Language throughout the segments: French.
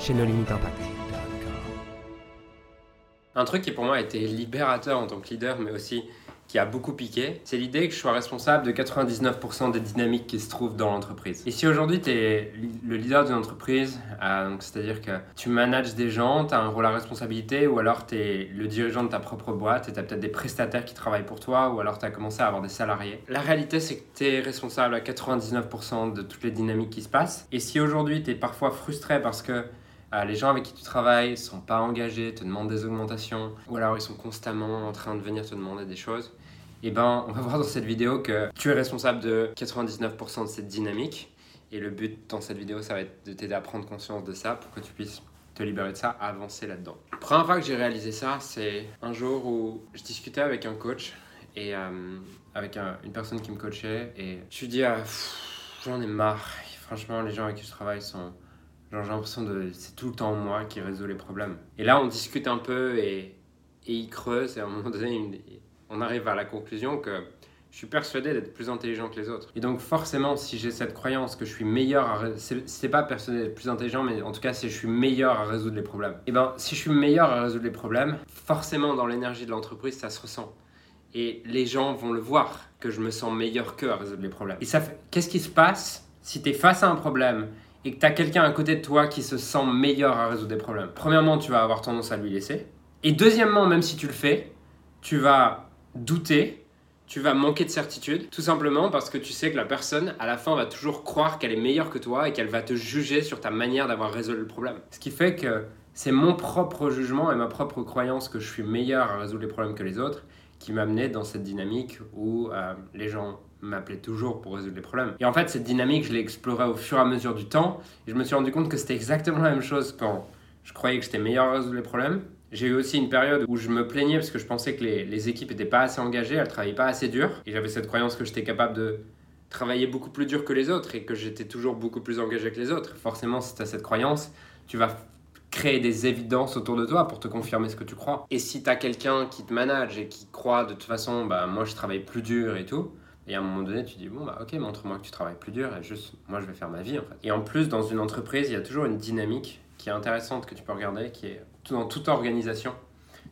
chez nos limites impact. Un truc qui pour moi a été libérateur en tant que leader, mais aussi qui a beaucoup piqué, c'est l'idée que je sois responsable de 99% des dynamiques qui se trouvent dans l'entreprise. Et si aujourd'hui tu es le leader d'une entreprise, euh, c'est-à-dire que tu manages des gens, tu as un rôle à responsabilité, ou alors tu es le dirigeant de ta propre boîte et tu as peut-être des prestataires qui travaillent pour toi, ou alors tu as commencé à avoir des salariés. La réalité, c'est que tu es responsable à 99% de toutes les dynamiques qui se passent. Et si aujourd'hui tu es parfois frustré parce que les gens avec qui tu travailles sont pas engagés, te demandent des augmentations, ou alors ils sont constamment en train de venir te demander des choses. Et eh ben, on va voir dans cette vidéo que tu es responsable de 99% de cette dynamique. Et le but dans cette vidéo, ça va être de t'aider à prendre conscience de ça pour que tu puisses te libérer de ça, avancer là-dedans. La première fois que j'ai réalisé ça, c'est un jour où je discutais avec un coach et euh, avec une personne qui me coachait et je lui dis ah, j'en ai marre. franchement, les gens avec qui je travaille sont Genre, j'ai l'impression de. C'est tout le temps moi qui résout les problèmes. Et là, on discute un peu et, et il creuse, et à un moment donné, on arrive à la conclusion que je suis persuadé d'être plus intelligent que les autres. Et donc, forcément, si j'ai cette croyance que je suis meilleur à. C'est pas persuadé d'être plus intelligent, mais en tout cas, si je suis meilleur à résoudre les problèmes. Et ben, si je suis meilleur à résoudre les problèmes, forcément, dans l'énergie de l'entreprise, ça se ressent. Et les gens vont le voir que je me sens meilleur qu'eux à résoudre les problèmes. Et ça. Qu'est-ce qui se passe si tu es face à un problème et que tu as quelqu'un à côté de toi qui se sent meilleur à résoudre des problèmes, premièrement, tu vas avoir tendance à lui laisser. Et deuxièmement, même si tu le fais, tu vas douter, tu vas manquer de certitude, tout simplement parce que tu sais que la personne, à la fin, va toujours croire qu'elle est meilleure que toi et qu'elle va te juger sur ta manière d'avoir résolu le problème. Ce qui fait que c'est mon propre jugement et ma propre croyance que je suis meilleur à résoudre les problèmes que les autres qui m'a amené dans cette dynamique où euh, les gens m'appelait toujours pour résoudre les problèmes. Et en fait, cette dynamique, je l'ai explorée au fur et à mesure du temps. Et je me suis rendu compte que c'était exactement la même chose quand je croyais que j'étais meilleur à résoudre les problèmes. J'ai eu aussi une période où je me plaignais parce que je pensais que les, les équipes n'étaient pas assez engagées, elles travaillaient pas assez dur. Et j'avais cette croyance que j'étais capable de travailler beaucoup plus dur que les autres et que j'étais toujours beaucoup plus engagé que les autres. Forcément, si tu as cette croyance, tu vas créer des évidences autour de toi pour te confirmer ce que tu crois. Et si tu as quelqu'un qui te manage et qui croit de toute façon, bah moi je travaille plus dur et tout, et à un moment donné, tu dis, bon, bah ok, montre-moi que tu travailles plus dur et juste, moi, je vais faire ma vie, en fait. Et en plus, dans une entreprise, il y a toujours une dynamique qui est intéressante que tu peux regarder, qui est dans toute organisation.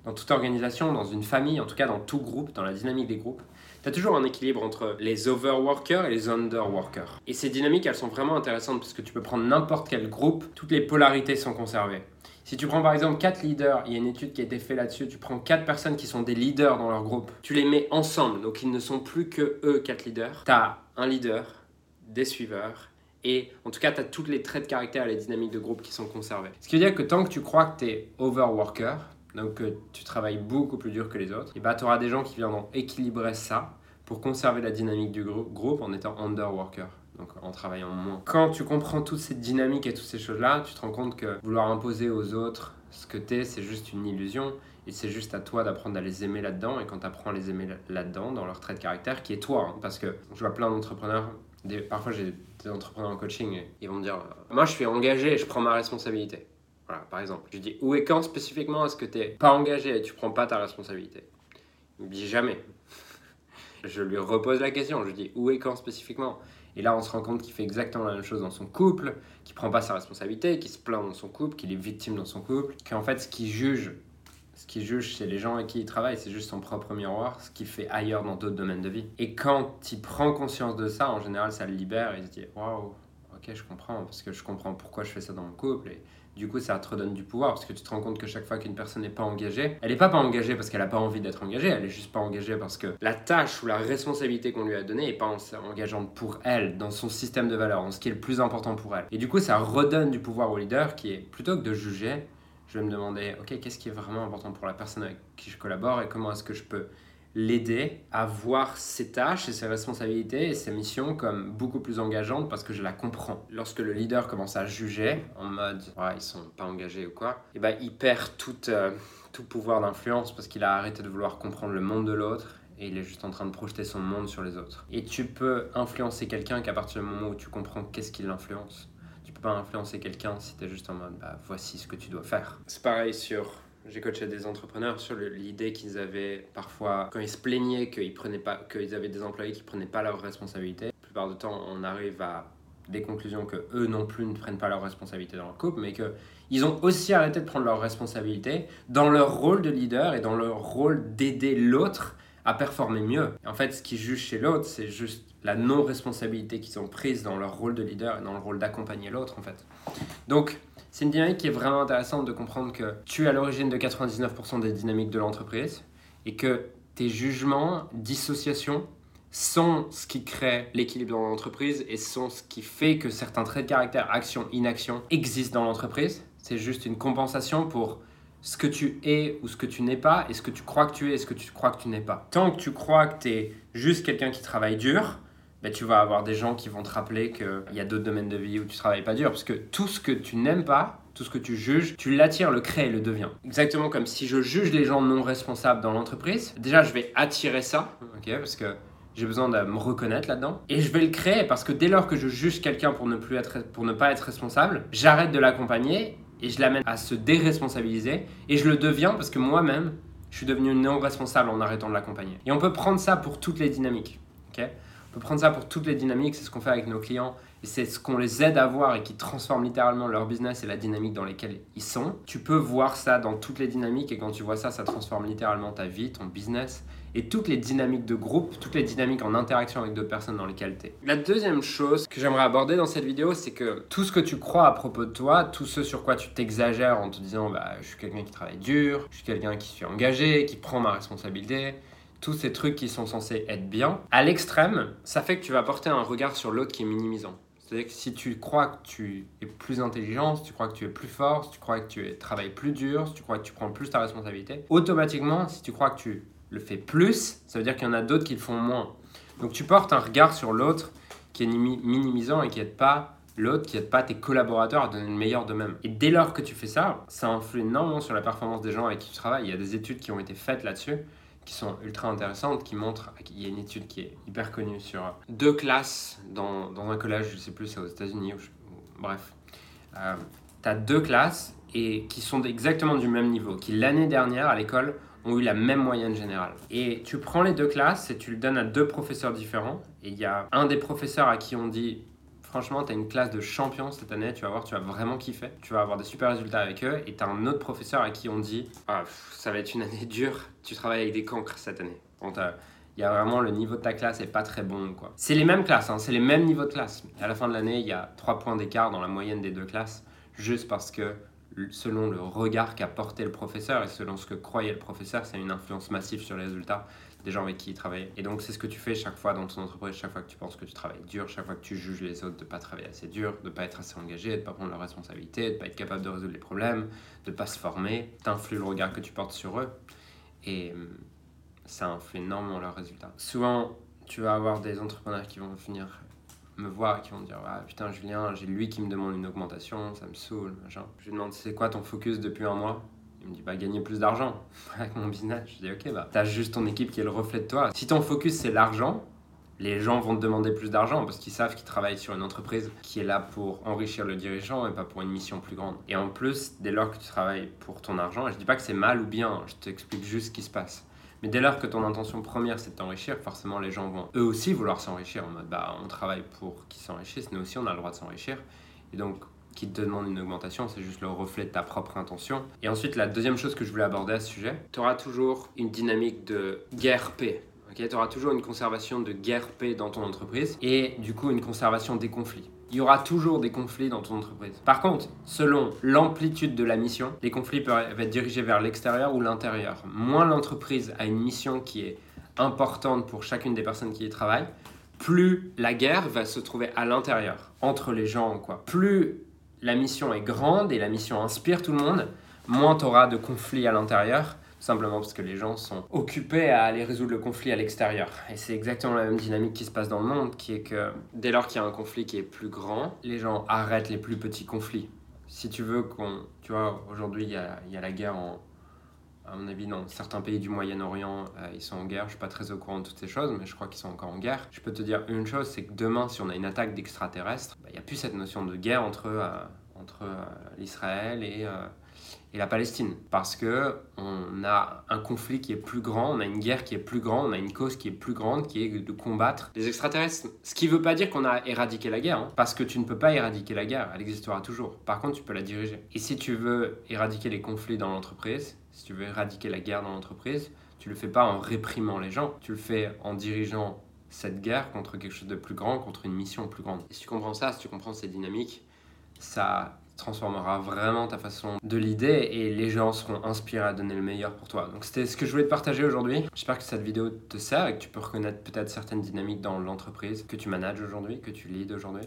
Dans toute organisation, dans une famille, en tout cas dans tout groupe, dans la dynamique des groupes, tu as toujours un équilibre entre les overworkers et les underworkers. Et ces dynamiques, elles sont vraiment intéressantes parce que tu peux prendre n'importe quel groupe, toutes les polarités sont conservées. Si tu prends par exemple 4 leaders, il y a une étude qui a été faite là-dessus, tu prends 4 personnes qui sont des leaders dans leur groupe, tu les mets ensemble, donc ils ne sont plus que eux 4 leaders. Tu as un leader, des suiveurs, et en tout cas, tu as tous les traits de caractère et les dynamiques de groupe qui sont conservés. Ce qui veut dire que tant que tu crois que tu es overworker, donc que tu travailles beaucoup plus dur que les autres, et bah, tu auras des gens qui viendront équilibrer ça pour conserver la dynamique du groupe en étant underworker donc en travaillant moins. Quand tu comprends toute cette dynamique et toutes ces choses-là, tu te rends compte que vouloir imposer aux autres ce que tu es, c'est juste une illusion. Et c'est juste à toi d'apprendre à les aimer là-dedans. Et quand tu apprends à les aimer là-dedans, dans leur trait de caractère, qui est toi, hein, parce que je vois plein d'entrepreneurs, parfois j'ai des entrepreneurs en coaching, et ils vont me dire euh, Moi je suis engagé et je prends ma responsabilité. Voilà, par exemple. Je dis Où et quand spécifiquement est-ce que tu n'es pas engagé et tu prends pas ta responsabilité? Il me dit Jamais. je lui repose la question. Je dis Où et quand spécifiquement? Et là, on se rend compte qu'il fait exactement la même chose dans son couple, qu'il prend pas sa responsabilité, qu'il se plaint dans son couple, qu'il est victime dans son couple, qu'en fait, ce qu'il juge, ce qu'il juge chez les gens avec qui il travaille, c'est juste son propre miroir, ce qu'il fait ailleurs dans d'autres domaines de vie. Et quand il prend conscience de ça, en général, ça le libère et il se dit Waouh, ok, je comprends, parce que je comprends pourquoi je fais ça dans mon couple. Et du coup, ça te redonne du pouvoir parce que tu te rends compte que chaque fois qu'une personne n'est pas engagée, elle n'est pas pas engagée parce qu'elle n'a pas envie d'être engagée, elle est juste pas engagée parce que la tâche ou la responsabilité qu'on lui a donnée n'est pas engageante pour elle, dans son système de valeurs, dans ce qui est le plus important pour elle. Et du coup, ça redonne du pouvoir au leader qui est, plutôt que de juger, je vais me demander, ok, qu'est-ce qui est vraiment important pour la personne avec qui je collabore et comment est-ce que je peux l'aider à voir ses tâches et ses responsabilités et ses missions comme beaucoup plus engageantes parce que je la comprends. Lorsque le leader commence à juger en mode ouais, ils sont pas engagés ou quoi, et eh ben il perd tout, euh, tout pouvoir d'influence parce qu'il a arrêté de vouloir comprendre le monde de l'autre et il est juste en train de projeter son monde sur les autres. Et tu peux influencer quelqu'un qu'à partir du moment où tu comprends qu'est-ce qui l'influence. Tu peux pas influencer quelqu'un si tu es juste en mode bah, voici ce que tu dois faire. C'est pareil sur j'ai coaché des entrepreneurs sur l'idée qu'ils avaient parfois, quand ils se plaignaient qu'ils prenaient pas, qu'ils avaient des employés qui prenaient pas leurs responsabilités. La plupart du temps, on arrive à des conclusions que eux non plus ne prennent pas leurs responsabilités dans leur couple, mais que ils ont aussi arrêté de prendre leurs responsabilités dans leur rôle de leader et dans leur rôle d'aider l'autre à performer mieux. en fait, ce qu'ils jugent chez l'autre, c'est juste la non-responsabilité qu'ils ont prise dans leur rôle de leader et dans le rôle d'accompagner l'autre, en fait. Donc, c'est une dynamique qui est vraiment intéressante de comprendre que tu es à l'origine de 99% des dynamiques de l'entreprise et que tes jugements, dissociations sont ce qui crée l'équilibre dans l'entreprise et sont ce qui fait que certains traits de caractère, action, inaction, existent dans l'entreprise. C'est juste une compensation pour ce que tu es ou ce que tu n'es pas et ce que tu crois que tu es et ce que tu crois que tu n'es pas. Tant que tu crois que tu es juste quelqu'un qui travaille dur, ben, tu vas avoir des gens qui vont te rappeler qu'il y a d'autres domaines de vie où tu travailles pas dur. Parce que tout ce que tu n'aimes pas, tout ce que tu juges, tu l'attires, le crées et le deviens. Exactement comme si je juge les gens non responsables dans l'entreprise, déjà je vais attirer ça, parce que j'ai besoin de me reconnaître là-dedans. Et je vais le créer parce que dès lors que je juge quelqu'un pour ne plus être, pour ne pas être responsable, j'arrête de l'accompagner et je l'amène à se déresponsabiliser et je le deviens parce que moi-même, je suis devenu non responsable en arrêtant de l'accompagner. Et on peut prendre ça pour toutes les dynamiques, ok? Prendre ça pour toutes les dynamiques, c'est ce qu'on fait avec nos clients et c'est ce qu'on les aide à voir et qui transforme littéralement leur business et la dynamique dans laquelle ils sont. Tu peux voir ça dans toutes les dynamiques et quand tu vois ça, ça transforme littéralement ta vie, ton business et toutes les dynamiques de groupe, toutes les dynamiques en interaction avec d'autres personnes dans lesquelles tu es. La deuxième chose que j'aimerais aborder dans cette vidéo, c'est que tout ce que tu crois à propos de toi, tout ce sur quoi tu t'exagères en te disant bah, je suis quelqu'un qui travaille dur, je suis quelqu'un qui suis engagé, qui prend ma responsabilité, tous ces trucs qui sont censés être bien, à l'extrême, ça fait que tu vas porter un regard sur l'autre qui est minimisant. C'est-à-dire que si tu crois que tu es plus intelligent, si tu crois que tu es plus fort, si tu crois que tu travailles plus dur, si tu crois que tu prends plus ta responsabilité, automatiquement, si tu crois que tu le fais plus, ça veut dire qu'il y en a d'autres qui le font moins. Donc tu portes un regard sur l'autre qui est minimisant et qui n'aide pas l'autre, qui n'aide pas tes collaborateurs à donner le meilleur d'eux-mêmes. Et dès lors que tu fais ça, ça influe énormément sur la performance des gens avec qui tu travailles. Il y a des études qui ont été faites là-dessus qui sont ultra intéressantes, qui montrent, il y a une étude qui est hyper connue sur deux classes dans, dans un collège, je sais plus, c'est aux États-Unis, bref. Euh, tu as deux classes et qui sont exactement du même niveau, qui l'année dernière à l'école ont eu la même moyenne générale. Et tu prends les deux classes et tu le donnes à deux professeurs différents. Et il y a un des professeurs à qui on dit Franchement, tu as une classe de champions cette année, tu vas voir, tu vas vraiment kiffer. Tu vas avoir des super résultats avec eux. Et tu as un autre professeur à qui on dit ah, Ça va être une année dure, tu travailles avec des cancres cette année. il y a vraiment le niveau de ta classe est pas très bon. C'est les mêmes classes, hein, c'est les mêmes niveaux de classe. À la fin de l'année, il y a 3 points d'écart dans la moyenne des deux classes, juste parce que selon le regard qu'a porté le professeur et selon ce que croyait le professeur, c'est une influence massive sur les résultats des gens avec qui il travaille. Et donc, c'est ce que tu fais chaque fois dans ton entreprise, chaque fois que tu penses que tu travailles dur, chaque fois que tu juges les autres de ne pas travailler assez dur, de ne pas être assez engagé, de ne pas prendre leurs responsabilités, de ne pas être capable de résoudre les problèmes, de ne pas se former. influes le regard que tu portes sur eux. Et hum, ça influe énormément leurs résultats. Souvent, tu vas avoir des entrepreneurs qui vont venir me voir qui vont dire ah putain Julien j'ai lui qui me demande une augmentation ça me saoule machin je lui demande c'est quoi ton focus depuis un mois il me dit, bah, gagner plus d'argent avec mon business. Je dis, ok, bah, t'as juste ton équipe qui est le reflet de toi. Si ton focus c'est l'argent, les gens vont te demander plus d'argent parce qu'ils savent qu'ils travaillent sur une entreprise qui est là pour enrichir le dirigeant et pas pour une mission plus grande. Et en plus, dès lors que tu travailles pour ton argent, et je dis pas que c'est mal ou bien, je t'explique juste ce qui se passe. Mais dès lors que ton intention première c'est de t'enrichir, forcément les gens vont eux aussi vouloir s'enrichir en mode bah on travaille pour qu'ils s'enrichissent, nous aussi on a le droit de s'enrichir. Et donc qui te demande une augmentation, c'est juste le reflet de ta propre intention. Et ensuite, la deuxième chose que je voulais aborder à ce sujet, tu auras toujours une dynamique de guerre paix. tu auras toujours une conservation de guerre paix dans ton entreprise et du coup une conservation des conflits. Il y aura toujours des conflits dans ton entreprise. Par contre, selon l'amplitude de la mission, les conflits peuvent être dirigés vers l'extérieur ou l'intérieur. Moins l'entreprise a une mission qui est importante pour chacune des personnes qui y travaillent, plus la guerre va se trouver à l'intérieur, entre les gens. Quoi. Plus la mission est grande et la mission inspire tout le monde, moins tu auras de conflits à l'intérieur, simplement parce que les gens sont occupés à aller résoudre le conflit à l'extérieur. Et c'est exactement la même dynamique qui se passe dans le monde, qui est que dès lors qu'il y a un conflit qui est plus grand, les gens arrêtent les plus petits conflits. Si tu veux qu'on... Tu vois, aujourd'hui, il y a, y a la guerre en, à mon avis, dans certains pays du Moyen-Orient, euh, ils sont en guerre. Je suis pas très au courant de toutes ces choses, mais je crois qu'ils sont encore en guerre. Je peux te dire une chose, c'est que demain, si on a une attaque d'extraterrestres, bah, il n'y a plus cette notion de guerre entre, euh, entre euh, l'Israël et, et la Palestine. Parce que on a un conflit qui est plus grand, on a une guerre qui est plus grande, on a une cause qui est plus grande, qui est de combattre les extraterrestres. Ce qui ne veut pas dire qu'on a éradiqué la guerre, hein, parce que tu ne peux pas éradiquer la guerre, elle existera toujours. Par contre, tu peux la diriger. Et si tu veux éradiquer les conflits dans l'entreprise, si tu veux éradiquer la guerre dans l'entreprise, tu le fais pas en réprimant les gens, tu le fais en dirigeant cette guerre contre quelque chose de plus grand, contre une mission plus grande. Et si tu comprends ça, si tu comprends ces dynamiques, ça transformera vraiment ta façon de l'idée et les gens seront inspirés à donner le meilleur pour toi. Donc c'était ce que je voulais te partager aujourd'hui. J'espère que cette vidéo te sert et que tu peux reconnaître peut-être certaines dynamiques dans l'entreprise que tu manages aujourd'hui, que tu leads aujourd'hui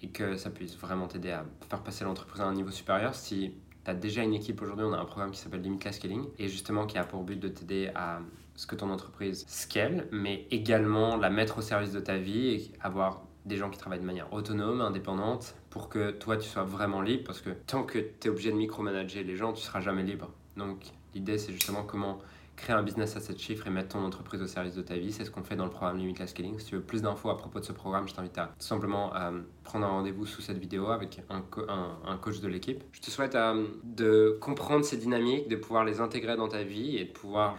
et que ça puisse vraiment t'aider à faire passer l'entreprise à un niveau supérieur si tu déjà une équipe aujourd'hui, on a un programme qui s'appelle Limitless Scaling et justement qui a pour but de t'aider à ce que ton entreprise scale, mais également la mettre au service de ta vie et avoir des gens qui travaillent de manière autonome, indépendante, pour que toi tu sois vraiment libre, parce que tant que tu es obligé de micromanager les gens, tu seras jamais libre. Donc l'idée c'est justement comment créer un business à 7 chiffres et mettre ton entreprise au service de ta vie. C'est ce qu'on fait dans le programme Limitless Scaling. Si tu veux plus d'infos à propos de ce programme, je t'invite à tout simplement à prendre un rendez-vous sous cette vidéo avec un, coach de l'équipe. Je te souhaite euh, de comprendre ces dynamiques, de pouvoir les intégrer dans ta vie et de pouvoir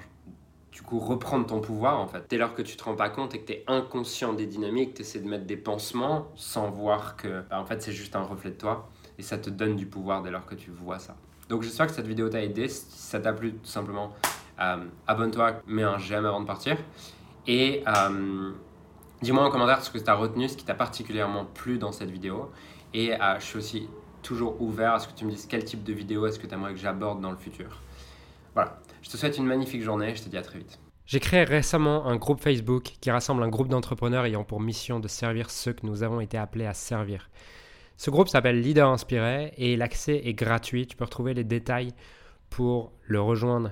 du coup reprendre ton pouvoir en fait. Dès lors que tu te rends pas compte et que tu es inconscient des dynamiques, tu essaies de mettre des pansements sans voir que bah, en fait c'est juste un reflet de toi et ça te donne du pouvoir dès lors que tu vois ça. Donc j'espère que cette vidéo t'a aidé. Si ça t'a plu, tout simplement euh, abonne-toi, mets un j'aime avant de partir. Et euh, dis-moi en commentaire ce que tu as retenu, ce qui t'a particulièrement plu dans cette vidéo. Et euh, je suis aussi toujours ouvert à ce que tu me dises quel type de vidéo est-ce que tu aimerais que j'aborde dans le futur. Voilà, je te souhaite une magnifique journée, je te dis à très vite. J'ai créé récemment un groupe Facebook qui rassemble un groupe d'entrepreneurs ayant pour mission de servir ceux que nous avons été appelés à servir. Ce groupe s'appelle Leader Inspiré et l'accès est gratuit. Tu peux retrouver les détails pour le rejoindre